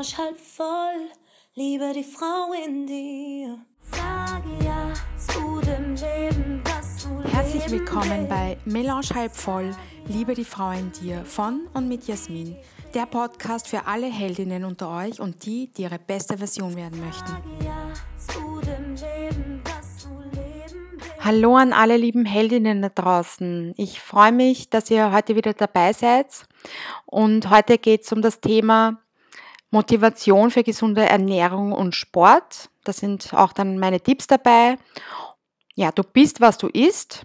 Melange halb voll, liebe die Frau in dir. Sage ja zu dem Leben, das du Herzlich willkommen bei Melange halb voll, liebe die Frau in dir von und mit Jasmin. Der Podcast für alle Heldinnen unter euch und die, die ihre beste Version werden möchten. Hallo an alle lieben Heldinnen da draußen. Ich freue mich, dass ihr heute wieder dabei seid. Und heute geht es um das Thema Motivation für gesunde Ernährung und Sport. Da sind auch dann meine Tipps dabei. Ja, du bist, was du isst.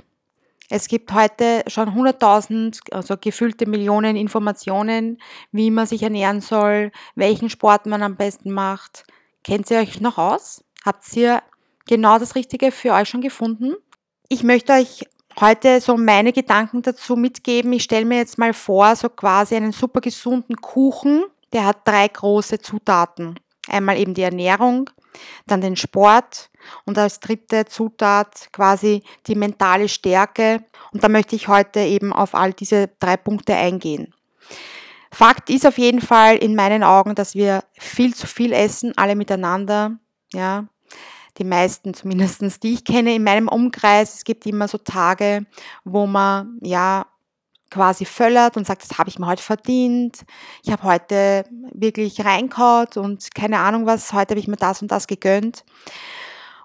Es gibt heute schon 100.000, also gefüllte Millionen Informationen, wie man sich ernähren soll, welchen Sport man am besten macht. Kennt ihr euch noch aus? Habt ihr genau das Richtige für euch schon gefunden? Ich möchte euch heute so meine Gedanken dazu mitgeben. Ich stelle mir jetzt mal vor, so quasi einen super gesunden Kuchen. Der hat drei große Zutaten. Einmal eben die Ernährung, dann den Sport und als dritte Zutat quasi die mentale Stärke. Und da möchte ich heute eben auf all diese drei Punkte eingehen. Fakt ist auf jeden Fall in meinen Augen, dass wir viel zu viel essen, alle miteinander. Ja, die meisten zumindest, die ich kenne in meinem Umkreis. Es gibt immer so Tage, wo man ja quasi völlert und sagt, das habe ich mir heute verdient. Ich habe heute wirklich reinkaut und keine Ahnung was, heute habe ich mir das und das gegönnt.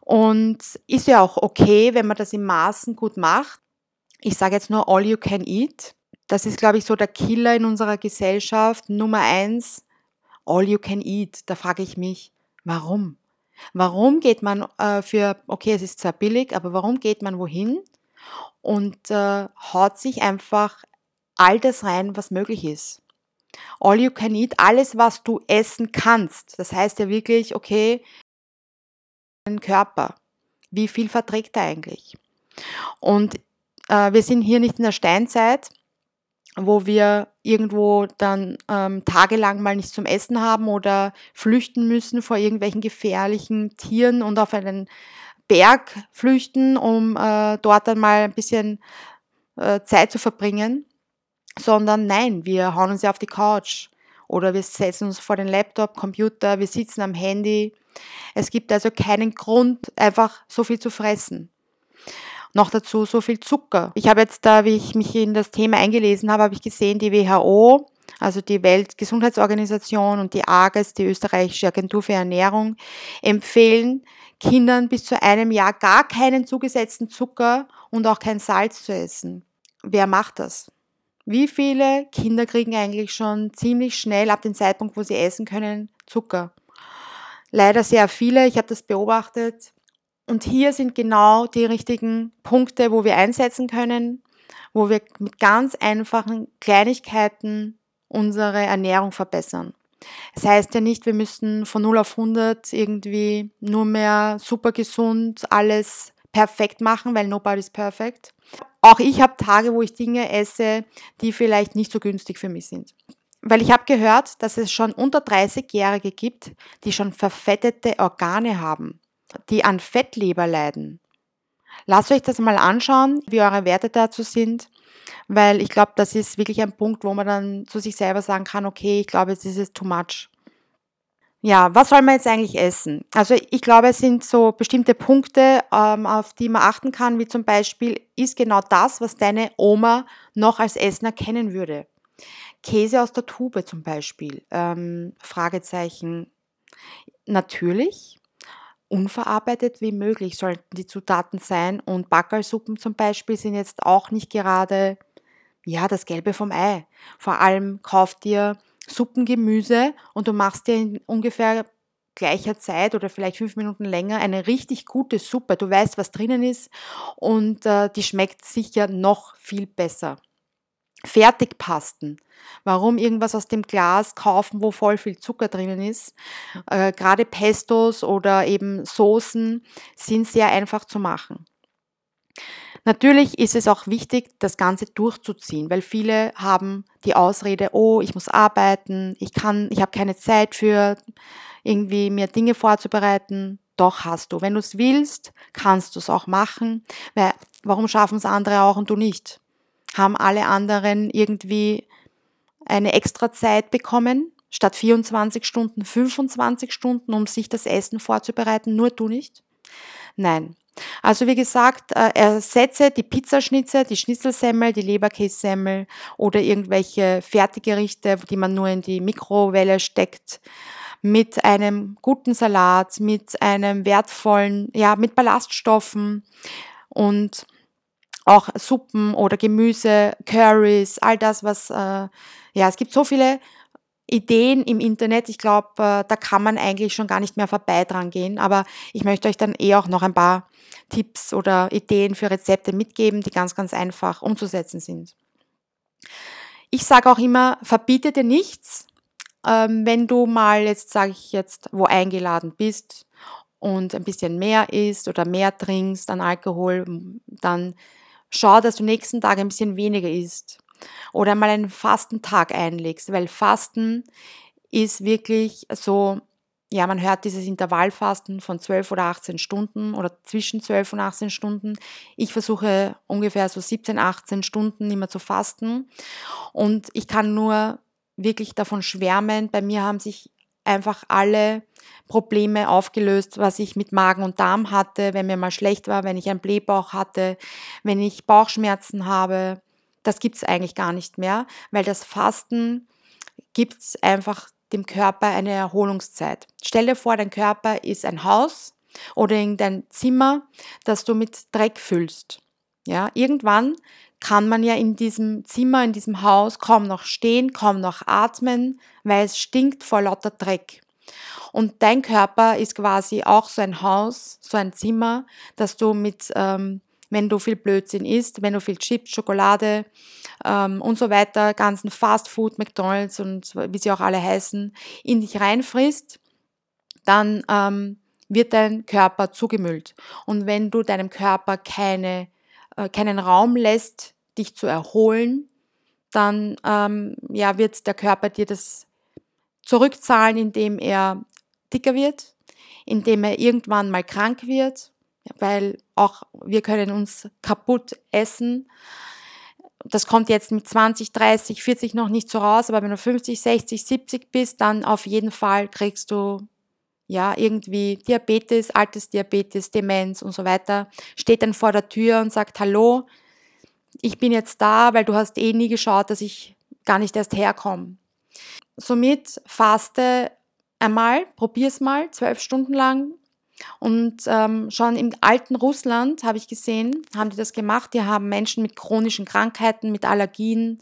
Und ist ja auch okay, wenn man das in Maßen gut macht. Ich sage jetzt nur all you can eat. Das ist, glaube ich, so der Killer in unserer Gesellschaft. Nummer eins, all you can eat. Da frage ich mich, warum? Warum geht man äh, für, okay, es ist zwar billig, aber warum geht man wohin und äh, haut sich einfach all das rein, was möglich ist? All you can eat, alles, was du essen kannst. Das heißt ja wirklich, okay, dein Körper, wie viel verträgt er eigentlich? Und äh, wir sind hier nicht in der Steinzeit, wo wir irgendwo dann ähm, tagelang mal nichts zum Essen haben oder flüchten müssen vor irgendwelchen gefährlichen Tieren und auf einen Berg flüchten, um äh, dort dann mal ein bisschen äh, Zeit zu verbringen, sondern nein, wir hauen uns ja auf die Couch oder wir setzen uns vor den Laptop, Computer, wir sitzen am Handy. Es gibt also keinen Grund, einfach so viel zu fressen. Noch dazu so viel Zucker. Ich habe jetzt da, wie ich mich in das Thema eingelesen habe, habe ich gesehen, die WHO, also die Weltgesundheitsorganisation und die AGES, die österreichische Agentur für Ernährung, empfehlen Kindern bis zu einem Jahr gar keinen zugesetzten Zucker und auch kein Salz zu essen. Wer macht das? Wie viele Kinder kriegen eigentlich schon ziemlich schnell ab dem Zeitpunkt, wo sie essen können, Zucker? Leider sehr viele. Ich habe das beobachtet. Und hier sind genau die richtigen Punkte, wo wir einsetzen können, wo wir mit ganz einfachen Kleinigkeiten unsere Ernährung verbessern. Das heißt ja nicht, wir müssen von 0 auf 100 irgendwie nur mehr super gesund alles perfekt machen, weil nobody's perfect. Auch ich habe Tage, wo ich Dinge esse, die vielleicht nicht so günstig für mich sind. Weil ich habe gehört, dass es schon unter 30-Jährige gibt, die schon verfettete Organe haben die an Fettleber leiden. Lasst euch das mal anschauen, wie eure Werte dazu sind, weil ich glaube, das ist wirklich ein Punkt, wo man dann zu sich selber sagen kann, okay, ich glaube, es ist too much. Ja, was soll man jetzt eigentlich essen? Also ich glaube, es sind so bestimmte Punkte, ähm, auf die man achten kann, wie zum Beispiel, ist genau das, was deine Oma noch als Essen erkennen würde. Käse aus der Tube zum Beispiel. Ähm, Fragezeichen. Natürlich, unverarbeitet wie möglich sollten die Zutaten sein. Und Backerlsuppen zum Beispiel sind jetzt auch nicht gerade ja, das Gelbe vom Ei. Vor allem kauft dir Suppengemüse und du machst dir in ungefähr gleicher Zeit oder vielleicht fünf Minuten länger eine richtig gute Suppe. Du weißt, was drinnen ist und äh, die schmeckt sicher noch viel besser. Fertigpasten. Warum irgendwas aus dem Glas kaufen, wo voll viel Zucker drinnen ist? Äh, Gerade Pestos oder eben Soßen sind sehr einfach zu machen. Natürlich ist es auch wichtig, das Ganze durchzuziehen, weil viele haben die Ausrede, oh, ich muss arbeiten, ich kann, ich habe keine Zeit für irgendwie mir Dinge vorzubereiten. Doch hast du. Wenn du es willst, kannst du es auch machen. Weil, warum schaffen es andere auch und du nicht? haben alle anderen irgendwie eine extra Zeit bekommen statt 24 Stunden 25 Stunden, um sich das Essen vorzubereiten, nur du nicht? Nein. Also wie gesagt, äh, ersetze die Pizzaschnitze, die Schnitzelsemmel, die Leberkässemmel oder irgendwelche Fertiggerichte, die man nur in die Mikrowelle steckt, mit einem guten Salat, mit einem wertvollen, ja, mit Ballaststoffen und auch Suppen oder Gemüse, Curries, all das, was, äh, ja, es gibt so viele Ideen im Internet. Ich glaube, äh, da kann man eigentlich schon gar nicht mehr vorbei dran gehen. Aber ich möchte euch dann eh auch noch ein paar Tipps oder Ideen für Rezepte mitgeben, die ganz, ganz einfach umzusetzen sind. Ich sage auch immer, verbiete dir nichts. Ähm, wenn du mal jetzt, sage ich jetzt, wo eingeladen bist und ein bisschen mehr isst oder mehr trinkst an Alkohol, dann schau, dass du nächsten Tag ein bisschen weniger isst oder mal einen Fastentag einlegst, weil Fasten ist wirklich so, ja, man hört dieses Intervallfasten von 12 oder 18 Stunden oder zwischen 12 und 18 Stunden. Ich versuche ungefähr so 17, 18 Stunden immer zu fasten und ich kann nur wirklich davon schwärmen. Bei mir haben sich einfach alle Probleme aufgelöst, was ich mit Magen und Darm hatte, wenn mir mal schlecht war, wenn ich einen Blähbauch hatte, wenn ich Bauchschmerzen habe. Das gibt es eigentlich gar nicht mehr, weil das Fasten gibt einfach dem Körper eine Erholungszeit. Stell dir vor, dein Körper ist ein Haus oder irgendein Zimmer, das du mit Dreck füllst. Ja, irgendwann kann man ja in diesem Zimmer, in diesem Haus kaum noch stehen, kaum noch atmen, weil es stinkt vor lauter Dreck. Und dein Körper ist quasi auch so ein Haus, so ein Zimmer, das du mit, ähm, wenn du viel Blödsinn isst, wenn du viel Chips, Schokolade ähm, und so weiter, ganzen Fast Food, McDonalds und wie sie auch alle heißen, in dich reinfrisst, dann ähm, wird dein Körper zugemüllt. Und wenn du deinem Körper keine äh, keinen Raum lässt, dich zu erholen, dann ähm, ja, wird der Körper dir das zurückzahlen, indem er dicker wird, indem er irgendwann mal krank wird, weil auch wir können uns kaputt essen. Das kommt jetzt mit 20, 30, 40 noch nicht so raus, aber wenn du 50, 60, 70 bist, dann auf jeden Fall kriegst du ja, irgendwie Diabetes, altes Diabetes, Demenz und so weiter, steht dann vor der Tür und sagt, hallo, ich bin jetzt da, weil du hast eh nie geschaut, dass ich gar nicht erst herkomme. Somit faste einmal, probier's mal, zwölf Stunden lang. Und ähm, schon im alten Russland habe ich gesehen, haben die das gemacht. Die haben Menschen mit chronischen Krankheiten, mit Allergien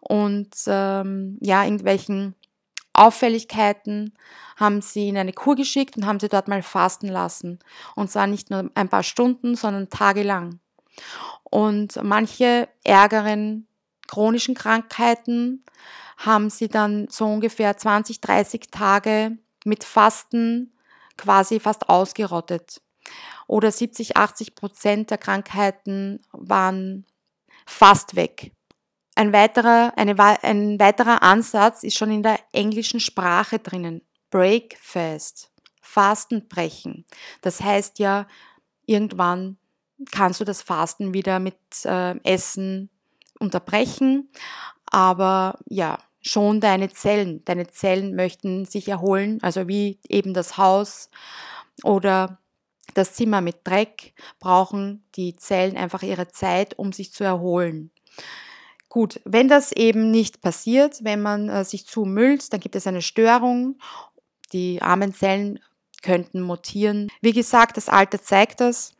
und ähm, ja, irgendwelchen Auffälligkeiten haben sie in eine Kur geschickt und haben sie dort mal fasten lassen. Und zwar nicht nur ein paar Stunden, sondern tagelang. Und manche ärgeren chronischen Krankheiten haben sie dann so ungefähr 20, 30 Tage mit Fasten quasi fast ausgerottet. Oder 70, 80 Prozent der Krankheiten waren fast weg. Ein weiterer, eine, ein weiterer Ansatz ist schon in der englischen Sprache drinnen. Breakfast, Fastenbrechen. Das heißt ja, irgendwann kannst du das Fasten wieder mit äh, Essen unterbrechen, aber ja, schon deine Zellen. Deine Zellen möchten sich erholen, also wie eben das Haus oder das Zimmer mit Dreck brauchen die Zellen einfach ihre Zeit, um sich zu erholen. Gut, wenn das eben nicht passiert, wenn man äh, sich zumüllt, dann gibt es eine Störung. Die armen Zellen könnten mutieren. Wie gesagt, das Alter zeigt das.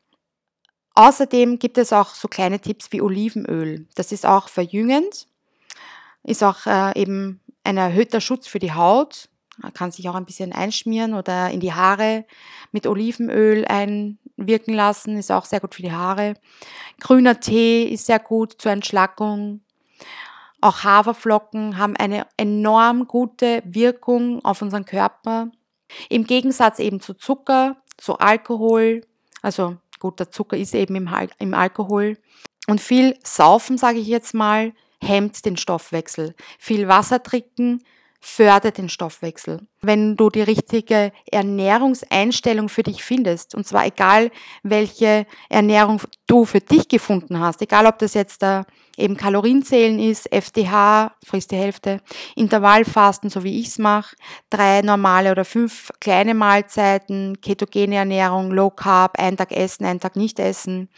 Außerdem gibt es auch so kleine Tipps wie Olivenöl. Das ist auch verjüngend, ist auch äh, eben ein erhöhter Schutz für die Haut. Man kann sich auch ein bisschen einschmieren oder in die Haare mit Olivenöl einwirken lassen, ist auch sehr gut für die Haare. Grüner Tee ist sehr gut zur Entschlackung. Auch Haferflocken haben eine enorm gute Wirkung auf unseren Körper. Im Gegensatz eben zu Zucker, zu Alkohol, also gut, der Zucker ist eben im, im Alkohol. Und viel Saufen, sage ich jetzt mal, hemmt den Stoffwechsel. Viel Wasser trinken fördert den Stoffwechsel. Wenn du die richtige Ernährungseinstellung für dich findest, und zwar egal, welche Ernährung du für dich gefunden hast, egal ob das jetzt der eben Kalorienzählen ist, FDH, frisst die Hälfte, Intervallfasten, so wie ich es mache, drei normale oder fünf kleine Mahlzeiten, ketogene Ernährung, Low Carb, einen Tag essen, einen Tag nicht essen.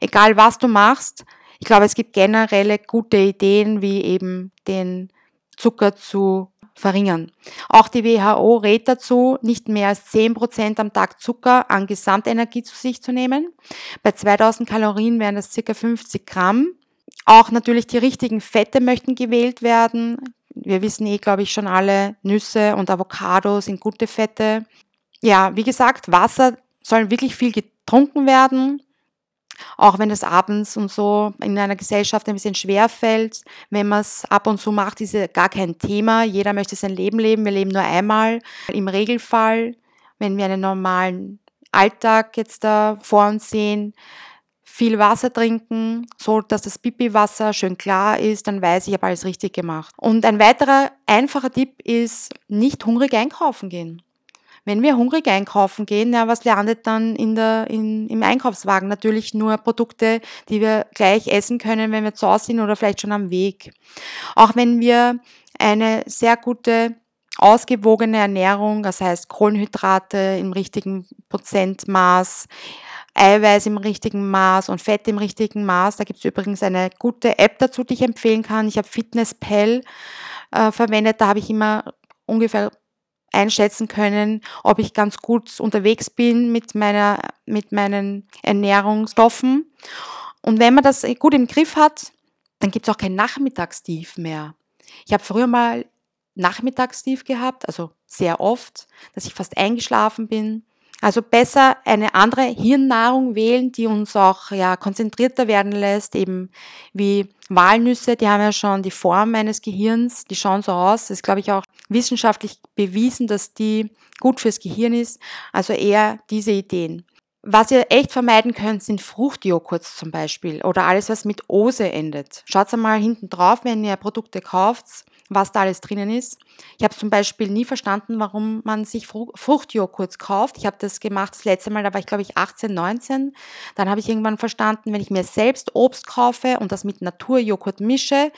Egal was du machst, ich glaube, es gibt generelle gute Ideen, wie eben den Zucker zu verringern. Auch die WHO rät dazu, nicht mehr als 10% am Tag Zucker an Gesamtenergie zu sich zu nehmen. Bei 2000 Kalorien wären das circa 50 Gramm. Auch natürlich die richtigen Fette möchten gewählt werden. Wir wissen eh, glaube ich, schon alle, Nüsse und Avocados sind gute Fette. Ja, wie gesagt, Wasser soll wirklich viel getrunken werden. Auch wenn es abends und so in einer Gesellschaft ein bisschen schwer fällt, wenn man es ab und zu macht, ist es gar kein Thema. Jeder möchte sein Leben leben. Wir leben nur einmal. Im Regelfall, wenn wir einen normalen Alltag jetzt da vor uns sehen, viel Wasser trinken, so dass das Pipi-Wasser schön klar ist, dann weiß ich, ich habe alles richtig gemacht. Und ein weiterer einfacher Tipp ist, nicht hungrig einkaufen gehen. Wenn wir hungrig einkaufen gehen, ja, was landet dann in der, in, im Einkaufswagen? Natürlich nur Produkte, die wir gleich essen können, wenn wir zu Hause sind oder vielleicht schon am Weg. Auch wenn wir eine sehr gute ausgewogene Ernährung, das heißt Kohlenhydrate im richtigen Prozentmaß, Eiweiß im richtigen Maß und Fett im richtigen Maß. Da gibt es übrigens eine gute App dazu, die ich empfehlen kann. Ich habe FitnessPal äh, verwendet. Da habe ich immer ungefähr einschätzen können, ob ich ganz gut unterwegs bin mit, meiner, mit meinen Ernährungsstoffen. Und wenn man das gut im Griff hat, dann gibt es auch kein Nachmittagstief mehr. Ich habe früher mal Nachmittagstief gehabt, also sehr oft, dass ich fast eingeschlafen bin. Also besser eine andere Hirnnahrung wählen, die uns auch ja, konzentrierter werden lässt, eben wie Walnüsse, die haben ja schon die Form eines Gehirns, die schauen so aus. Das ist, glaube ich, auch wissenschaftlich bewiesen, dass die gut fürs Gehirn ist. Also eher diese Ideen. Was ihr echt vermeiden könnt, sind Fruchtjoghurts zum Beispiel oder alles, was mit Ose endet. Schaut einmal hinten drauf, wenn ihr Produkte kauft was da alles drinnen ist. Ich habe zum Beispiel nie verstanden, warum man sich Fruchtjoghurt kauft. Ich habe das gemacht das letzte Mal, da war ich glaube ich 18, 19. Dann habe ich irgendwann verstanden, wenn ich mir selbst Obst kaufe und das mit Naturjoghurt mische,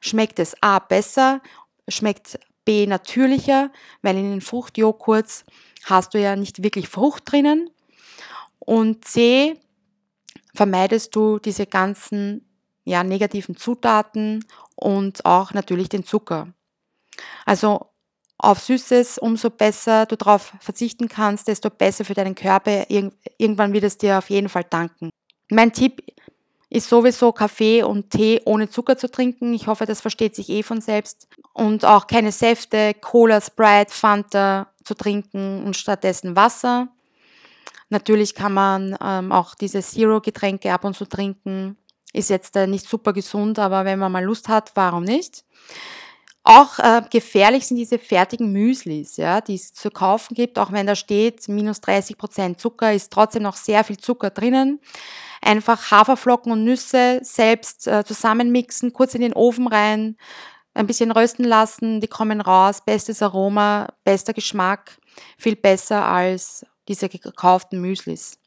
schmeckt es A besser, schmeckt B natürlicher, weil in den Fruchtjoghurts hast du ja nicht wirklich Frucht drinnen. Und C vermeidest du diese ganzen ja, negativen Zutaten und auch natürlich den Zucker. Also auf Süßes, umso besser du darauf verzichten kannst, desto besser für deinen Körper. irgendwann wird es dir auf jeden Fall danken. Mein Tipp ist sowieso Kaffee und Tee ohne Zucker zu trinken. Ich hoffe, das versteht sich eh von selbst. Und auch keine Säfte, Cola, Sprite, Fanta zu trinken und stattdessen Wasser. Natürlich kann man ähm, auch diese Zero-Getränke ab und zu trinken. Ist jetzt äh, nicht super gesund, aber wenn man mal Lust hat, warum nicht? Auch äh, gefährlich sind diese fertigen Müslis, ja, die es zu kaufen gibt, auch wenn da steht, minus 30 Prozent Zucker, ist trotzdem noch sehr viel Zucker drinnen. Einfach Haferflocken und Nüsse selbst äh, zusammenmixen, kurz in den Ofen rein, ein bisschen rösten lassen, die kommen raus, bestes Aroma, bester Geschmack, viel besser als diese gekauften Müslis.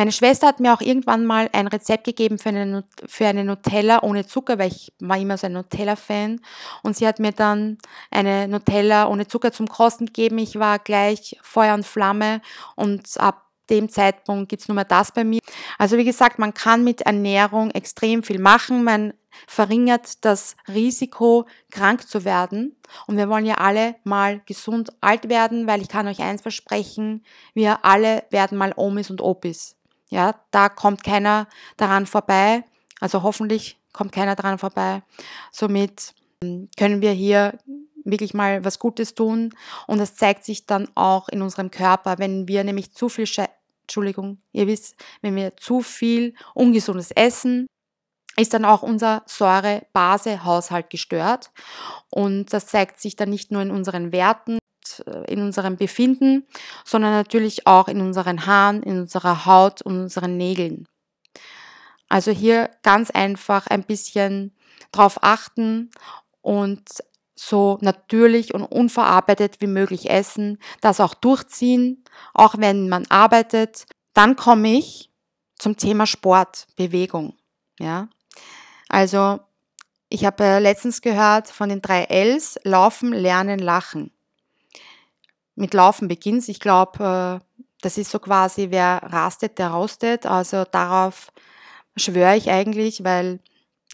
Meine Schwester hat mir auch irgendwann mal ein Rezept gegeben für eine, für eine Nutella ohne Zucker, weil ich war immer so ein Nutella-Fan. Und sie hat mir dann eine Nutella ohne Zucker zum Kosten gegeben. Ich war gleich Feuer und Flamme und ab dem Zeitpunkt gibt es nur mehr das bei mir. Also wie gesagt, man kann mit Ernährung extrem viel machen. Man verringert das Risiko, krank zu werden. Und wir wollen ja alle mal gesund alt werden, weil ich kann euch eins versprechen, wir alle werden mal Omis und Opis. Ja, da kommt keiner daran vorbei. Also hoffentlich kommt keiner daran vorbei. Somit ähm, können wir hier wirklich mal was Gutes tun. Und das zeigt sich dann auch in unserem Körper, wenn wir nämlich zu viel, Sche Entschuldigung, ihr wisst, wenn wir zu viel ungesundes essen, ist dann auch unser Säure-Base-Haushalt gestört. Und das zeigt sich dann nicht nur in unseren Werten, äh, in unserem Befinden, sondern natürlich auch in unseren Haaren, in unserer Haut und unseren Nägeln. Also hier ganz einfach ein bisschen drauf achten und so natürlich und unverarbeitet wie möglich essen, das auch durchziehen, auch wenn man arbeitet. Dann komme ich zum Thema Sport, Bewegung. Ja, also Ich habe äh, letztens gehört von den drei Ls, Laufen, Lernen, Lachen. Mit Laufen beginnt Ich glaube, äh, das ist so quasi, wer rastet, der rostet. Also darauf schwöre ich eigentlich, weil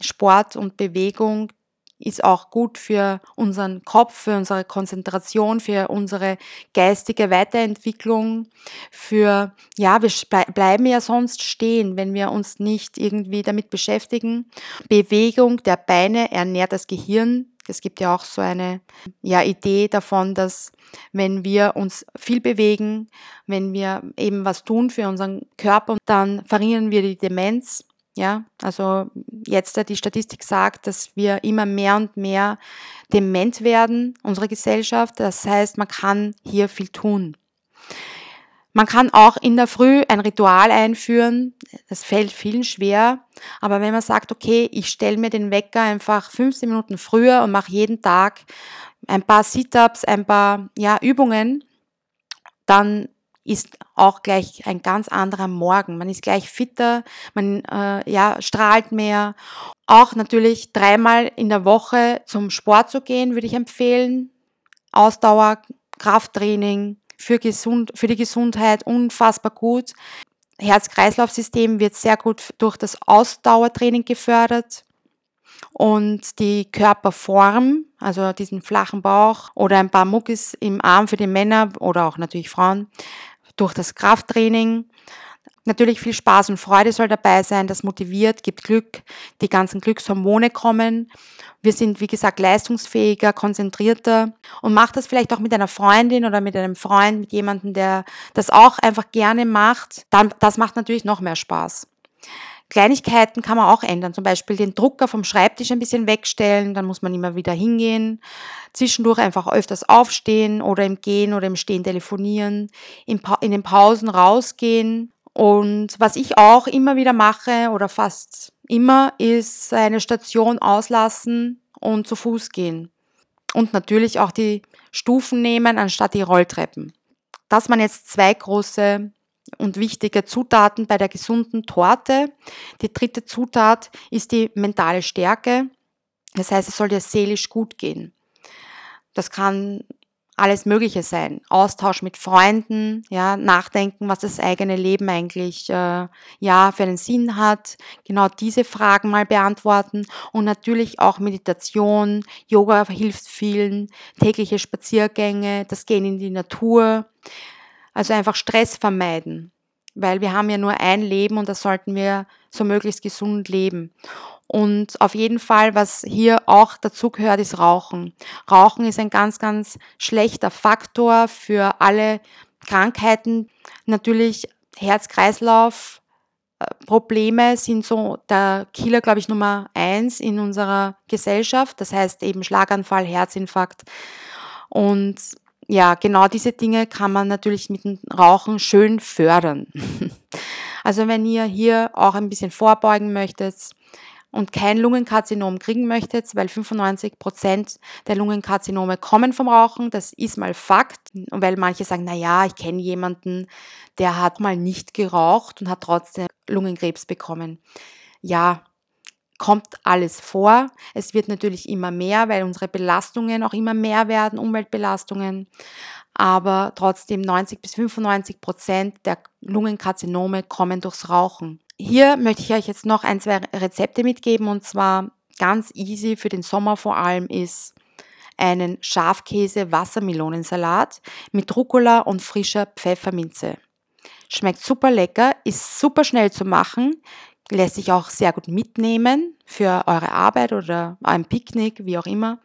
Sport und Bewegung ist auch gut für unseren Kopf, für unsere Konzentration, für unsere geistige Weiterentwicklung, für, ja, wir bleiben ja sonst stehen, wenn wir uns nicht irgendwie damit beschäftigen. Bewegung der Beine ernährt das Gehirn. Es gibt ja auch so eine ja, Idee davon, dass wenn wir uns viel bewegen, wenn wir eben was tun für unseren Körper, dann verringern wir die Demenz. Ja, also jetzt die Statistik sagt, dass wir immer mehr und mehr dement werden, unsere Gesellschaft. Das heißt, man kann hier viel tun. Man kann auch in der Früh ein Ritual einführen. Das fällt vielen schwer. Aber wenn man sagt, okay, ich stelle mir den Wecker einfach 15 Minuten früher und mache jeden Tag ein paar Sit-ups, ein paar ja, Übungen, dann ist auch gleich ein ganz anderer Morgen. Man ist gleich fitter, man äh, ja, strahlt mehr. Auch natürlich dreimal in der Woche zum Sport zu gehen, würde ich empfehlen. Ausdauer, Krafttraining für, gesund, für die Gesundheit unfassbar gut. Herz-Kreislauf-System wird sehr gut durch das Ausdauertraining gefördert und die Körperform, also diesen flachen Bauch oder ein paar Muckis im Arm für die Männer oder auch natürlich Frauen, durch das Krafttraining. Natürlich viel Spaß und Freude soll dabei sein, das motiviert, gibt Glück, die ganzen Glückshormone kommen. Wir sind, wie gesagt, leistungsfähiger, konzentrierter und macht das vielleicht auch mit einer Freundin oder mit einem Freund, mit jemandem, der das auch einfach gerne macht. Dann, das macht natürlich noch mehr Spaß. Kleinigkeiten kann man auch ändern, zum Beispiel den Drucker vom Schreibtisch ein bisschen wegstellen, dann muss man immer wieder hingehen, zwischendurch einfach öfters aufstehen oder im Gehen oder im Stehen telefonieren, in, in den Pausen rausgehen. Und was ich auch immer wieder mache oder fast immer, ist eine Station auslassen und zu Fuß gehen. Und natürlich auch die Stufen nehmen anstatt die Rolltreppen. Das waren jetzt zwei große und wichtige Zutaten bei der gesunden Torte. Die dritte Zutat ist die mentale Stärke. Das heißt, es soll dir seelisch gut gehen. Das kann alles Mögliche sein. Austausch mit Freunden, ja, nachdenken, was das eigene Leben eigentlich äh, ja für einen Sinn hat. Genau diese Fragen mal beantworten und natürlich auch Meditation, Yoga hilft vielen, tägliche Spaziergänge, das Gehen in die Natur. Also einfach Stress vermeiden, weil wir haben ja nur ein Leben und das sollten wir so möglichst gesund leben. Und auf jeden Fall, was hier auch dazu gehört, ist Rauchen. Rauchen ist ein ganz, ganz schlechter Faktor für alle Krankheiten. Natürlich Herz-Kreislauf, äh, Probleme sind so der Killer, glaube ich, Nummer eins in unserer Gesellschaft. Das heißt eben Schlaganfall, Herzinfarkt. Und ja, genau diese Dinge kann man natürlich mit dem Rauchen schön fördern. also wenn ihr hier auch ein bisschen vorbeugen möchtet und kein Lungenkarzinom kriegen möchtet, weil 95 Prozent der Lungenkarzinome kommen vom Rauchen, das ist mal Fakt. Und weil manche sagen, na ja, ich kenne jemanden, der hat mal nicht geraucht und hat trotzdem Lungenkrebs bekommen. Ja, kommt alles vor. Es wird natürlich immer mehr, weil unsere Belastungen auch immer mehr werden, Umweltbelastungen. Aber trotzdem 90 bis 95 Prozent der Lungenkarzinome kommen durchs Rauchen. Hier möchte ich euch jetzt noch ein, zwei Rezepte mitgeben und zwar ganz easy für den Sommer vor allem ist einen Schafkäse-Wassermelonensalat mit Rucola und frischer Pfefferminze. Schmeckt super lecker, ist super schnell zu machen, lässt sich auch sehr gut mitnehmen für eure Arbeit oder ein Picknick, wie auch immer.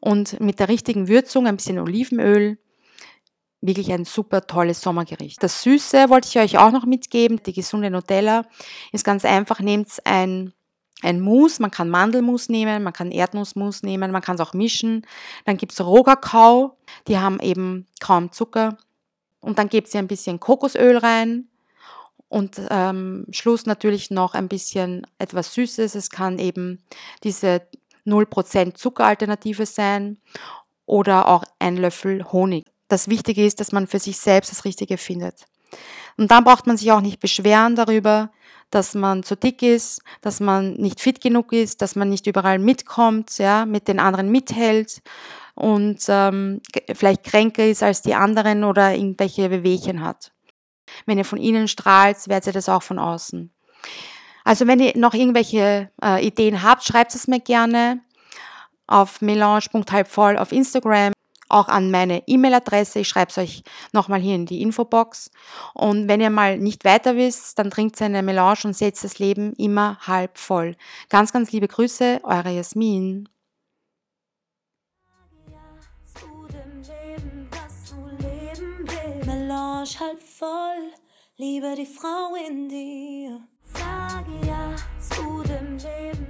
Und mit der richtigen Würzung, ein bisschen Olivenöl, wirklich ein super tolles Sommergericht. Das Süße wollte ich euch auch noch mitgeben. Die gesunde Nutella ist ganz einfach. Nehmt ein ein Mousse, man kann Mandelmus nehmen, man kann Erdnussmus nehmen, man kann es auch mischen. Dann gibt es Rohkakao, die haben eben kaum Zucker. Und dann gebt ihr ein bisschen Kokosöl rein, und ähm, Schluss natürlich noch ein bisschen etwas Süßes. Es kann eben diese 0% Zuckeralternative sein oder auch ein Löffel Honig. Das Wichtige ist, dass man für sich selbst das Richtige findet. Und dann braucht man sich auch nicht beschweren darüber, dass man zu dick ist, dass man nicht fit genug ist, dass man nicht überall mitkommt, ja, mit den anderen mithält und ähm, vielleicht kränker ist als die anderen oder irgendwelche Wehwehchen hat. Wenn ihr von innen strahlt, werdet ihr das auch von außen. Also wenn ihr noch irgendwelche äh, Ideen habt, schreibt es mir gerne auf melange.halbvoll auf Instagram, auch an meine E-Mail-Adresse. Ich schreibe es euch nochmal hier in die Infobox. Und wenn ihr mal nicht weiter wisst, dann trinkt eine Melange und seht das Leben immer halb voll. Ganz, ganz liebe Grüße, eure Jasmin. Melange halb voll, liebe die Frau in dir. Sag ja zu dem Leben.